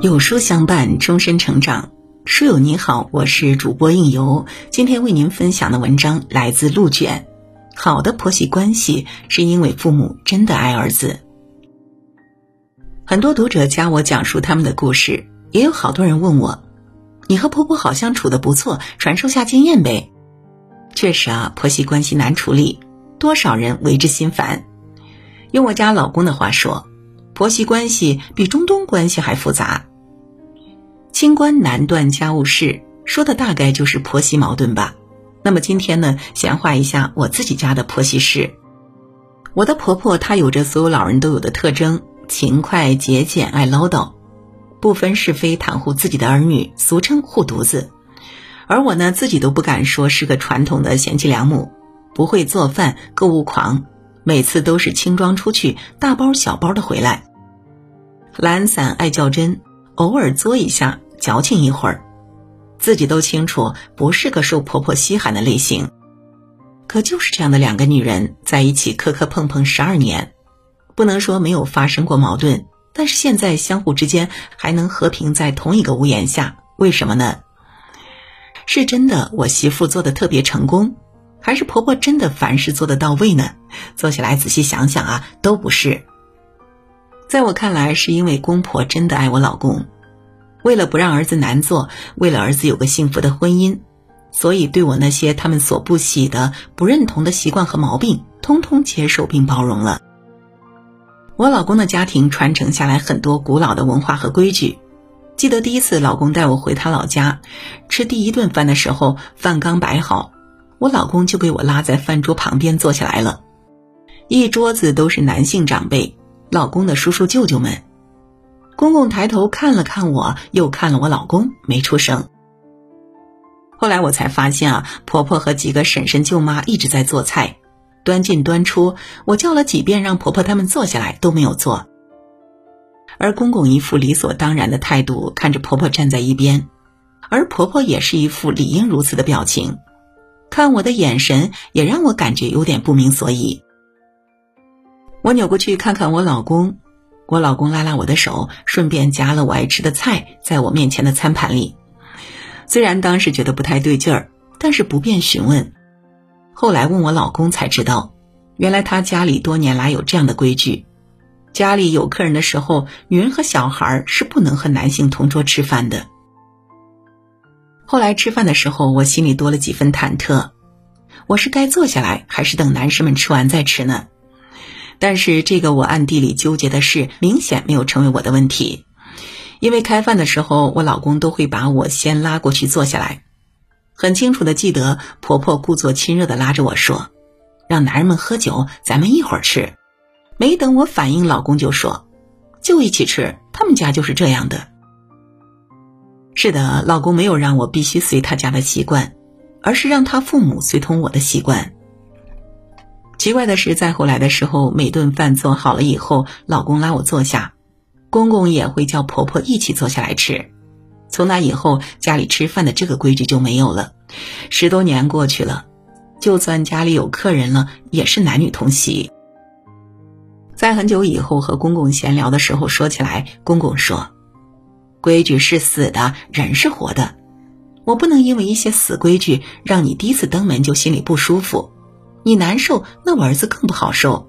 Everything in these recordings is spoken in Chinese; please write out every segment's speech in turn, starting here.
有书相伴，终身成长。书友你好，我是主播应由。今天为您分享的文章来自陆卷。好的婆媳关系是因为父母真的爱儿子。很多读者加我讲述他们的故事，也有好多人问我：“你和婆婆好像处的不错，传授下经验呗？”确实啊，婆媳关系难处理，多少人为之心烦。用我家老公的话说，婆媳关系比中东关系还复杂。清官难断家务事，说的大概就是婆媳矛盾吧。那么今天呢，闲话一下我自己家的婆媳事。我的婆婆她有着所有老人都有的特征：勤快、节俭、爱唠叨，不分是非，袒护自己的儿女，俗称护犊子。而我呢，自己都不敢说是个传统的贤妻良母，不会做饭，购物狂，每次都是轻装出去，大包小包的回来。懒散，爱较真，偶尔作一下。矫情一会儿，自己都清楚不是个受婆婆稀罕的类型，可就是这样的两个女人在一起磕磕碰碰十二年，不能说没有发生过矛盾，但是现在相互之间还能和平在同一个屋檐下，为什么呢？是真的我媳妇做的特别成功，还是婆婆真的凡事做得到位呢？坐下来仔细想想啊，都不是。在我看来，是因为公婆真的爱我老公。为了不让儿子难做，为了儿子有个幸福的婚姻，所以对我那些他们所不喜的、不认同的习惯和毛病，通通接受并包容了。我老公的家庭传承下来很多古老的文化和规矩。记得第一次老公带我回他老家，吃第一顿饭的时候，饭刚摆好，我老公就给我拉在饭桌旁边坐下来了，一桌子都是男性长辈，老公的叔叔舅舅们。公公抬头看了看我，又看了我老公，没出声。后来我才发现啊，婆婆和几个婶婶舅妈一直在做菜，端进端出。我叫了几遍让婆婆他们坐下来，都没有坐。而公公一副理所当然的态度看着婆婆站在一边，而婆婆也是一副理应如此的表情，看我的眼神也让我感觉有点不明所以。我扭过去看看我老公。我老公拉拉我的手，顺便夹了我爱吃的菜在我面前的餐盘里。虽然当时觉得不太对劲儿，但是不便询问。后来问我老公才知道，原来他家里多年来有这样的规矩：家里有客人的时候，女人和小孩是不能和男性同桌吃饭的。后来吃饭的时候，我心里多了几分忐忑：我是该坐下来，还是等男士们吃完再吃呢？但是这个我暗地里纠结的事，明显没有成为我的问题，因为开饭的时候，我老公都会把我先拉过去坐下来。很清楚的记得，婆婆故作亲热的拉着我说：“让男人们喝酒，咱们一会儿吃。”没等我反应，老公就说：“就一起吃，他们家就是这样的。”是的，老公没有让我必须随他家的习惯，而是让他父母随同我的习惯。奇怪的是，再后来的时候，每顿饭做好了以后，老公拉我坐下，公公也会叫婆婆一起坐下来吃。从那以后，家里吃饭的这个规矩就没有了。十多年过去了，就算家里有客人了，也是男女同席。在很久以后和公公闲聊的时候说起来，公公说：“规矩是死的，人是活的，我不能因为一些死规矩让你第一次登门就心里不舒服。”你难受，那我儿子更不好受。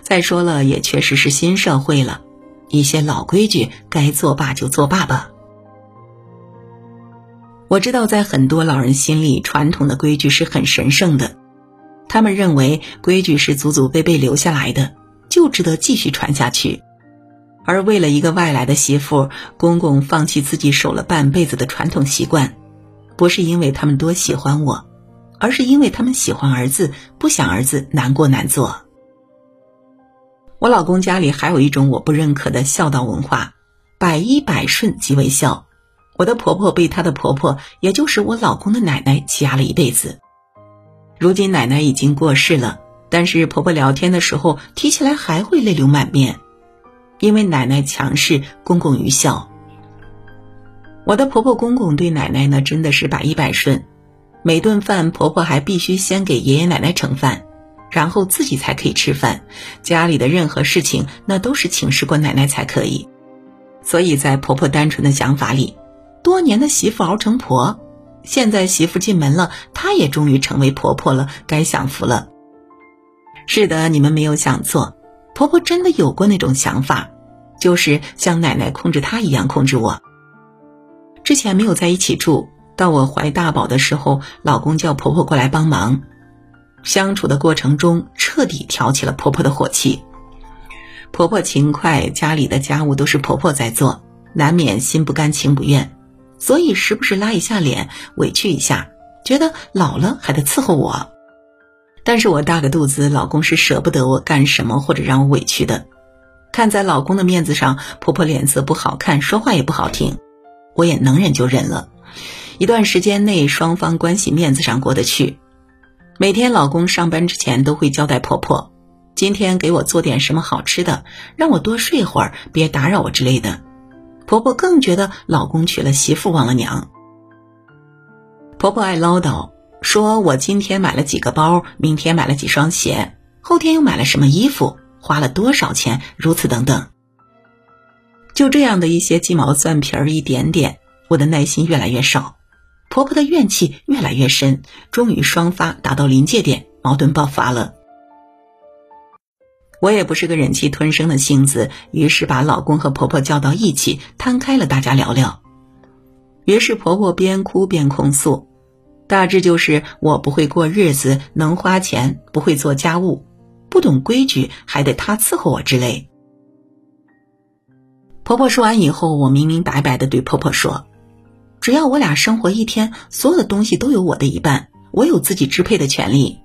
再说了，也确实是新社会了，一些老规矩该作罢就作罢吧。我知道，在很多老人心里，传统的规矩是很神圣的，他们认为规矩是祖祖辈辈留下来的，就值得继续传下去。而为了一个外来的媳妇，公公放弃自己守了半辈子的传统习惯，不是因为他们多喜欢我。而是因为他们喜欢儿子，不想儿子难过难做。我老公家里还有一种我不认可的孝道文化，百依百顺即为孝。我的婆婆被她的婆婆，也就是我老公的奶奶欺压了一辈子。如今奶奶已经过世了，但是婆婆聊天的时候提起来还会泪流满面，因为奶奶强势，公公愚孝。我的婆婆公公对奶奶呢，真的是百依百顺。每顿饭，婆婆还必须先给爷爷奶奶盛饭，然后自己才可以吃饭。家里的任何事情，那都是请示过奶奶才可以。所以在婆婆单纯的想法里，多年的媳妇熬成婆，现在媳妇进门了，她也终于成为婆婆了，该享福了。是的，你们没有想错，婆婆真的有过那种想法，就是像奶奶控制她一样控制我。之前没有在一起住，到我怀大宝的时候，老公叫婆婆过来帮忙，相处的过程中彻底挑起了婆婆的火气。婆婆勤快，家里的家务都是婆婆在做，难免心不甘情不愿，所以时不时拉一下脸，委屈一下，觉得老了还得伺候我。但是我大个肚子，老公是舍不得我干什么或者让我委屈的。看在老公的面子上，婆婆脸色不好看，说话也不好听，我也能忍就忍了。一段时间内，双方关系面子上过得去。每天老公上班之前都会交代婆婆。今天给我做点什么好吃的，让我多睡会儿，别打扰我之类的。婆婆更觉得老公娶了媳妇忘了娘。婆婆爱唠叨，说我今天买了几个包，明天买了几双鞋，后天又买了什么衣服，花了多少钱，如此等等。就这样的一些鸡毛蒜皮儿一点点，我的耐心越来越少，婆婆的怨气越来越深，终于双发达到临界点，矛盾爆发了。我也不是个忍气吞声的性子，于是把老公和婆婆叫到一起，摊开了大家聊聊。于是婆婆边哭边控诉，大致就是我不会过日子，能花钱，不会做家务，不懂规矩，还得她伺候我之类。婆婆说完以后，我明明白白的对婆婆说：“只要我俩生活一天，所有的东西都有我的一半，我有自己支配的权利。”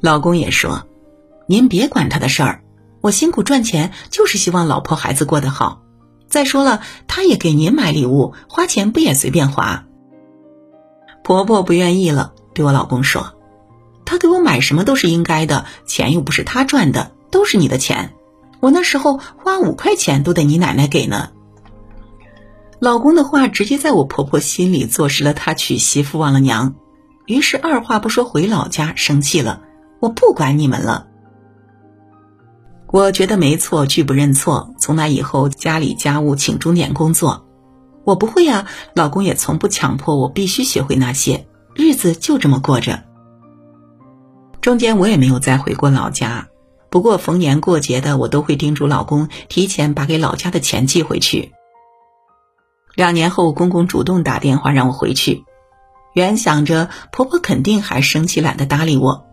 老公也说。您别管他的事儿，我辛苦赚钱就是希望老婆孩子过得好。再说了，他也给您买礼物，花钱不也随便花？婆婆不愿意了，对我老公说：“他给我买什么都是应该的，钱又不是他赚的，都是你的钱。我那时候花五块钱都得你奶奶给呢。”老公的话直接在我婆婆心里坐实了他娶媳妇忘了娘，于是二话不说回老家生气了：“我不管你们了。”我觉得没错，拒不认错。从那以后，家里家务请钟点工作，我不会啊。老公也从不强迫我必须学会那些，日子就这么过着。中间我也没有再回过老家，不过逢年过节的，我都会叮嘱老公提前把给老家的钱寄回去。两年后，公公主动打电话让我回去，原想着婆婆肯定还生气，懒得搭理我。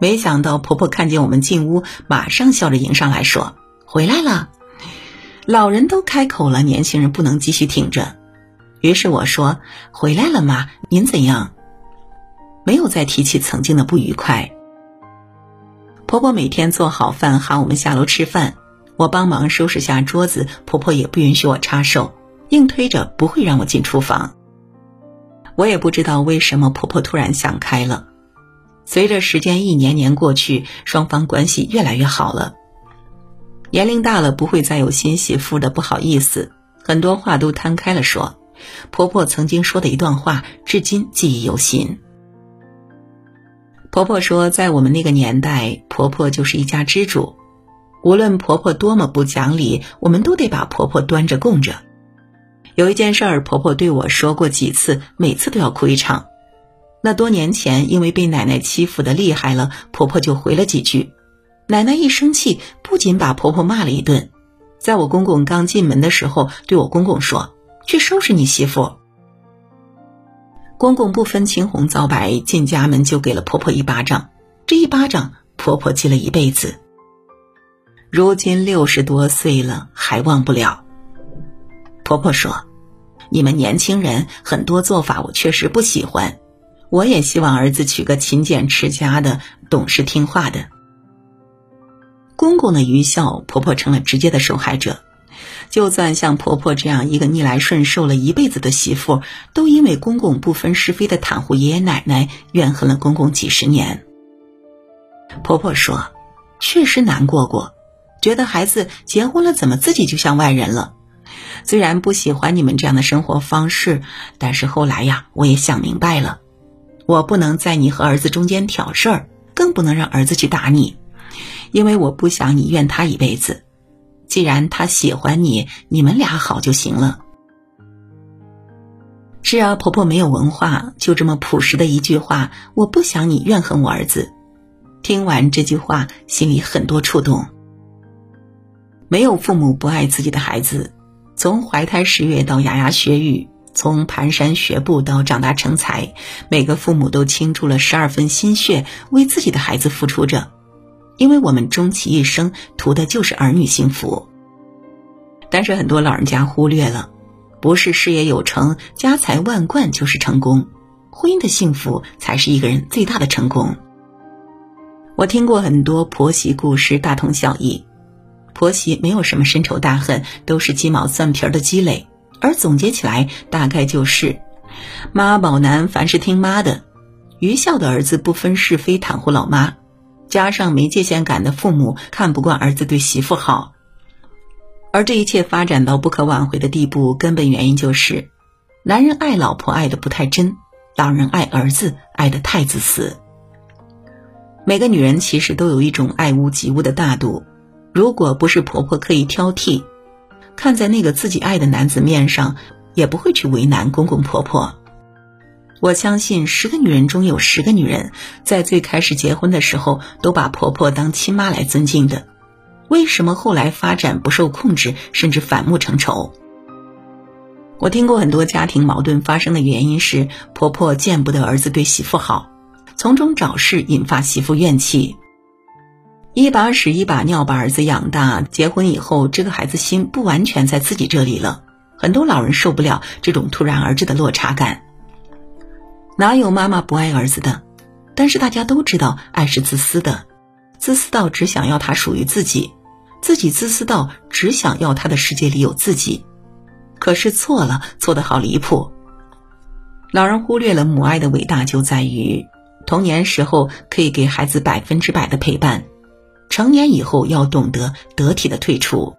没想到婆婆看见我们进屋，马上笑着迎上来说：“回来了。”老人都开口了，年轻人不能继续挺着。于是我说：“回来了吗？您怎样？”没有再提起曾经的不愉快。婆婆每天做好饭喊我们下楼吃饭，我帮忙收拾下桌子，婆婆也不允许我插手，硬推着不会让我进厨房。我也不知道为什么婆婆突然想开了。随着时间一年年过去，双方关系越来越好了。年龄大了，不会再有新媳妇的不好意思，很多话都摊开了说。婆婆曾经说的一段话，至今记忆犹新。婆婆说，在我们那个年代，婆婆就是一家之主，无论婆婆多么不讲理，我们都得把婆婆端着供着。有一件事儿，婆婆对我说过几次，每次都要哭一场。那多年前，因为被奶奶欺负的厉害了，婆婆就回了几句。奶奶一生气，不仅把婆婆骂了一顿，在我公公刚进门的时候，对我公公说：“去收拾你媳妇。”公公不分青红皂白，进家门就给了婆婆一巴掌。这一巴掌，婆婆记了一辈子。如今六十多岁了，还忘不了。婆婆说：“你们年轻人很多做法，我确实不喜欢。”我也希望儿子娶个勤俭持家的、懂事听话的。公公的愚孝，婆婆成了直接的受害者。就算像婆婆这样一个逆来顺受了一辈子的媳妇，都因为公公不分是非的袒护爷爷奶奶，怨恨了公公几十年。婆婆说：“确实难过过，觉得孩子结婚了，怎么自己就像外人了？虽然不喜欢你们这样的生活方式，但是后来呀，我也想明白了。”我不能在你和儿子中间挑事儿，更不能让儿子去打你，因为我不想你怨他一辈子。既然他喜欢你，你们俩好就行了。是啊，婆婆没有文化，就这么朴实的一句话，我不想你怨恨我儿子。听完这句话，心里很多触动。没有父母不爱自己的孩子，从怀胎十月到牙牙学语，从蹒跚学步到长大成才，每个父母都倾注了十二分心血，为自己的孩子付出着。因为我们终其一生图的就是儿女幸福。但是很多老人家忽略了，不是事业有成、家财万贯就是成功，婚姻的幸福才是一个人最大的成功。我听过很多婆媳故事，大同小异。婆媳没有什么深仇大恨，都是鸡毛蒜皮的积累。而总结起来，大概就是妈宝男凡是听妈的，愚孝的儿子不分是非袒护老妈，加上没界限感的父母看不惯儿子对媳妇好。而这一切发展到不可挽回的地步，根本原因就是，男人爱老婆爱的不太真，老人爱儿子爱的太自私。每个女人其实都有一种爱屋及乌的大度，如果不是婆婆刻意挑剔，看在那个自己爱的男子面上，也不会去为难公公婆婆。我相信十个女人中有十个女人，在最开始结婚的时候都把婆婆当亲妈来尊敬的，为什么后来发展不受控制，甚至反目成仇？我听过很多家庭矛盾发生的原因是婆婆见不得儿子对媳妇好。从中找事，引发媳妇怨气。一把屎一把尿把儿子养大，结婚以后，这个孩子心不完全在自己这里了。很多老人受不了这种突然而至的落差感。哪有妈妈不爱儿子的？但是大家都知道，爱是自私的，自私到只想要他属于自己，自己自私到只想要他的世界里有自己。可是错了，错的好离谱。老人忽略了母爱的伟大，就在于。童年时候可以给孩子百分之百的陪伴，成年以后要懂得得体的退出。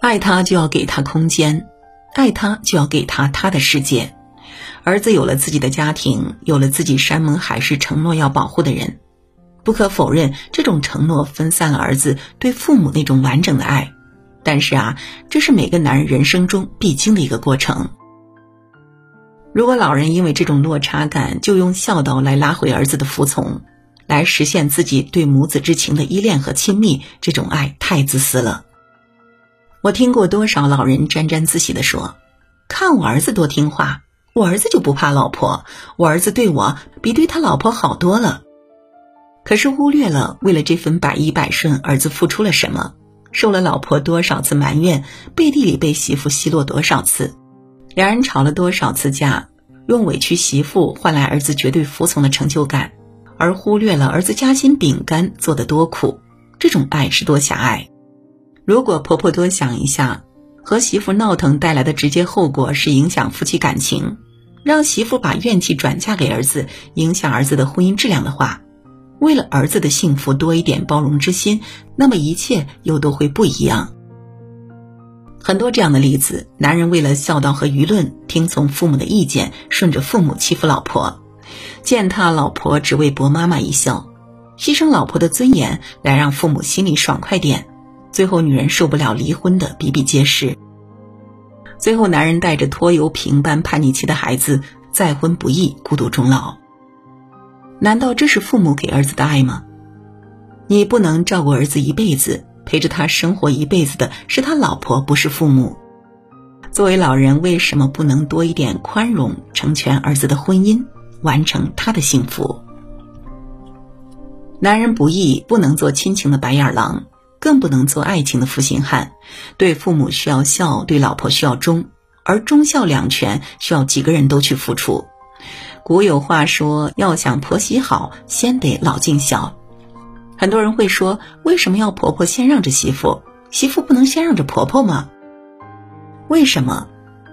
爱他就要给他空间，爱他就要给他他的世界。儿子有了自己的家庭，有了自己山盟海誓承诺要保护的人，不可否认，这种承诺分散了儿子对父母那种完整的爱。但是啊，这是每个男人人生中必经的一个过程。如果老人因为这种落差感，就用孝道来拉回儿子的服从，来实现自己对母子之情的依恋和亲密，这种爱太自私了。我听过多少老人沾沾自喜地说：“看我儿子多听话，我儿子就不怕老婆，我儿子对我比对他老婆好多了。”可是忽略了为了这份百依百顺，儿子付出了什么，受了老婆多少次埋怨，背地里被媳妇奚落多少次。两人吵了多少次架，用委屈媳妇换来儿子绝对服从的成就感，而忽略了儿子夹心饼干做的多苦，这种爱是多狭隘。如果婆婆多想一下，和媳妇闹腾带来的直接后果是影响夫妻感情，让媳妇把怨气转嫁给儿子，影响儿子的婚姻质量的话，为了儿子的幸福多一点包容之心，那么一切又都会不一样。很多这样的例子，男人为了孝道和舆论，听从父母的意见，顺着父母欺负老婆，践踏老婆，只为博妈妈一笑，牺牲老婆的尊严来让父母心里爽快点，最后女人受不了离婚的比比皆是。最后男人带着拖油瓶般叛逆期的孩子再婚不易，孤独终老。难道这是父母给儿子的爱吗？你不能照顾儿子一辈子。陪着他生活一辈子的是他老婆，不是父母。作为老人，为什么不能多一点宽容，成全儿子的婚姻，完成他的幸福？男人不易，不能做亲情的白眼狼，更不能做爱情的负心汉。对父母需要孝，对老婆需要忠，而忠孝两全需要几个人都去付出。古有话说：“要想婆媳好，先得老尽孝。”很多人会说，为什么要婆婆先让着媳妇？媳妇不能先让着婆婆吗？为什么？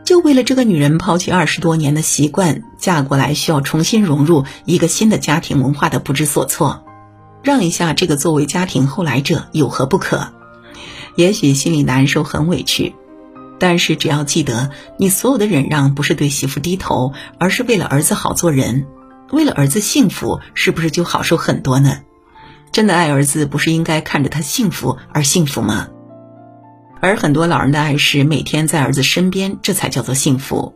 就为了这个女人抛弃二十多年的习惯，嫁过来需要重新融入一个新的家庭文化的不知所措，让一下这个作为家庭后来者有何不可？也许心里难受，很委屈，但是只要记得，你所有的忍让不是对媳妇低头，而是为了儿子好做人，为了儿子幸福，是不是就好受很多呢？真的爱儿子，不是应该看着他幸福而幸福吗？而很多老人的爱是每天在儿子身边，这才叫做幸福。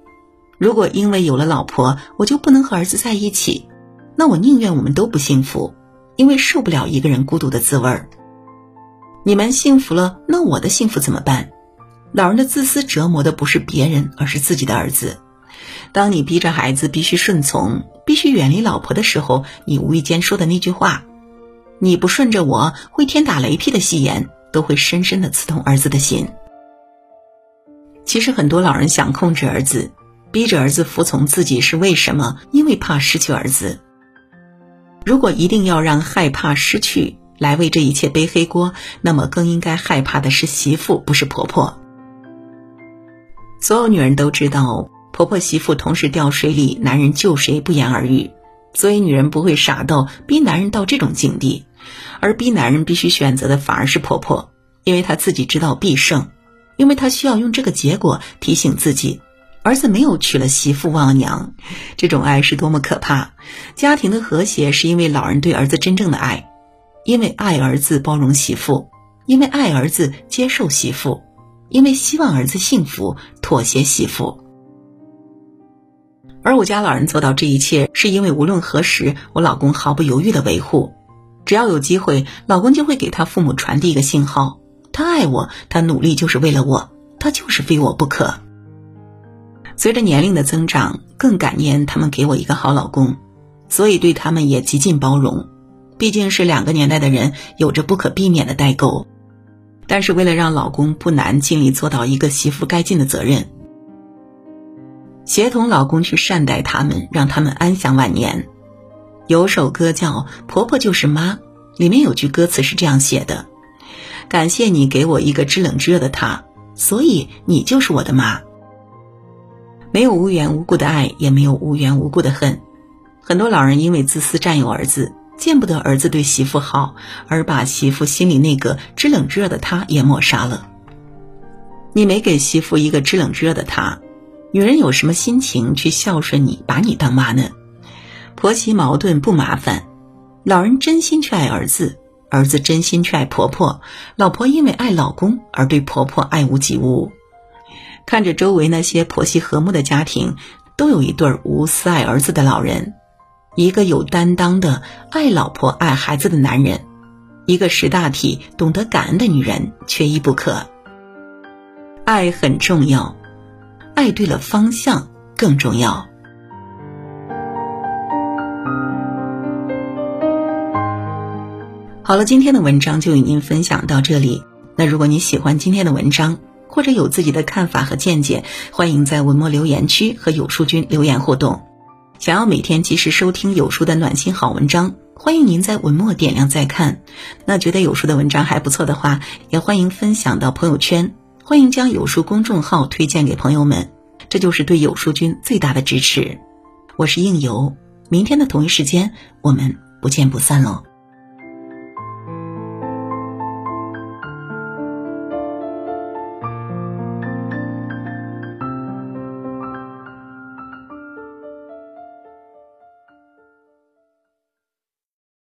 如果因为有了老婆，我就不能和儿子在一起，那我宁愿我们都不幸福，因为受不了一个人孤独的滋味儿。你们幸福了，那我的幸福怎么办？老人的自私折磨的不是别人，而是自己的儿子。当你逼着孩子必须顺从、必须远离老婆的时候，你无意间说的那句话：“你不顺着我会天打雷劈”的戏言，都会深深的刺痛儿子的心。其实很多老人想控制儿子，逼着儿子服从自己，是为什么？因为怕失去儿子。如果一定要让害怕失去，来为这一切背黑锅，那么更应该害怕的是媳妇，不是婆婆。所有女人都知道，婆婆媳妇同时掉水里，男人救谁不言而喻。所以女人不会傻到逼男人到这种境地，而逼男人必须选择的反而是婆婆，因为她自己知道必胜，因为她需要用这个结果提醒自己，儿子没有娶了媳妇忘了娘，这种爱是多么可怕。家庭的和谐是因为老人对儿子真正的爱。因为爱儿子包容媳妇，因为爱儿子接受媳妇，因为希望儿子幸福妥协媳妇。而我家老人做到这一切，是因为无论何时，我老公毫不犹豫的维护。只要有机会，老公就会给他父母传递一个信号：他爱我，他努力就是为了我，他就是非我不可。随着年龄的增长，更感念他们给我一个好老公，所以对他们也极尽包容。毕竟是两个年代的人，有着不可避免的代沟。但是为了让老公不难，尽力做到一个媳妇该尽的责任，协同老公去善待他们，让他们安享晚年。有首歌叫《婆婆就是妈》，里面有句歌词是这样写的：“感谢你给我一个知冷知热的他，所以你就是我的妈。”没有无缘无故的爱，也没有无缘无故的恨。很多老人因为自私占有儿子。见不得儿子对媳妇好，而把媳妇心里那个知冷知热的他也抹杀了。你没给媳妇一个知冷知热的他，女人有什么心情去孝顺你，把你当妈呢？婆媳矛盾不麻烦，老人真心去爱儿子，儿子真心去爱婆婆，老婆因为爱老公而对婆婆爱屋及乌。看着周围那些婆媳和睦的家庭，都有一对无私爱儿子的老人。一个有担当的爱老婆爱孩子的男人，一个识大体懂得感恩的女人，缺一不可。爱很重要，爱对了方向更重要。好了，今天的文章就与您分享到这里。那如果你喜欢今天的文章，或者有自己的看法和见解，欢迎在文末留言区和有书君留言互动。想要每天及时收听有书的暖心好文章，欢迎您在文末点亮再看。那觉得有书的文章还不错的话，也欢迎分享到朋友圈，欢迎将有书公众号推荐给朋友们，这就是对有书君最大的支持。我是应由，明天的同一时间我们不见不散喽。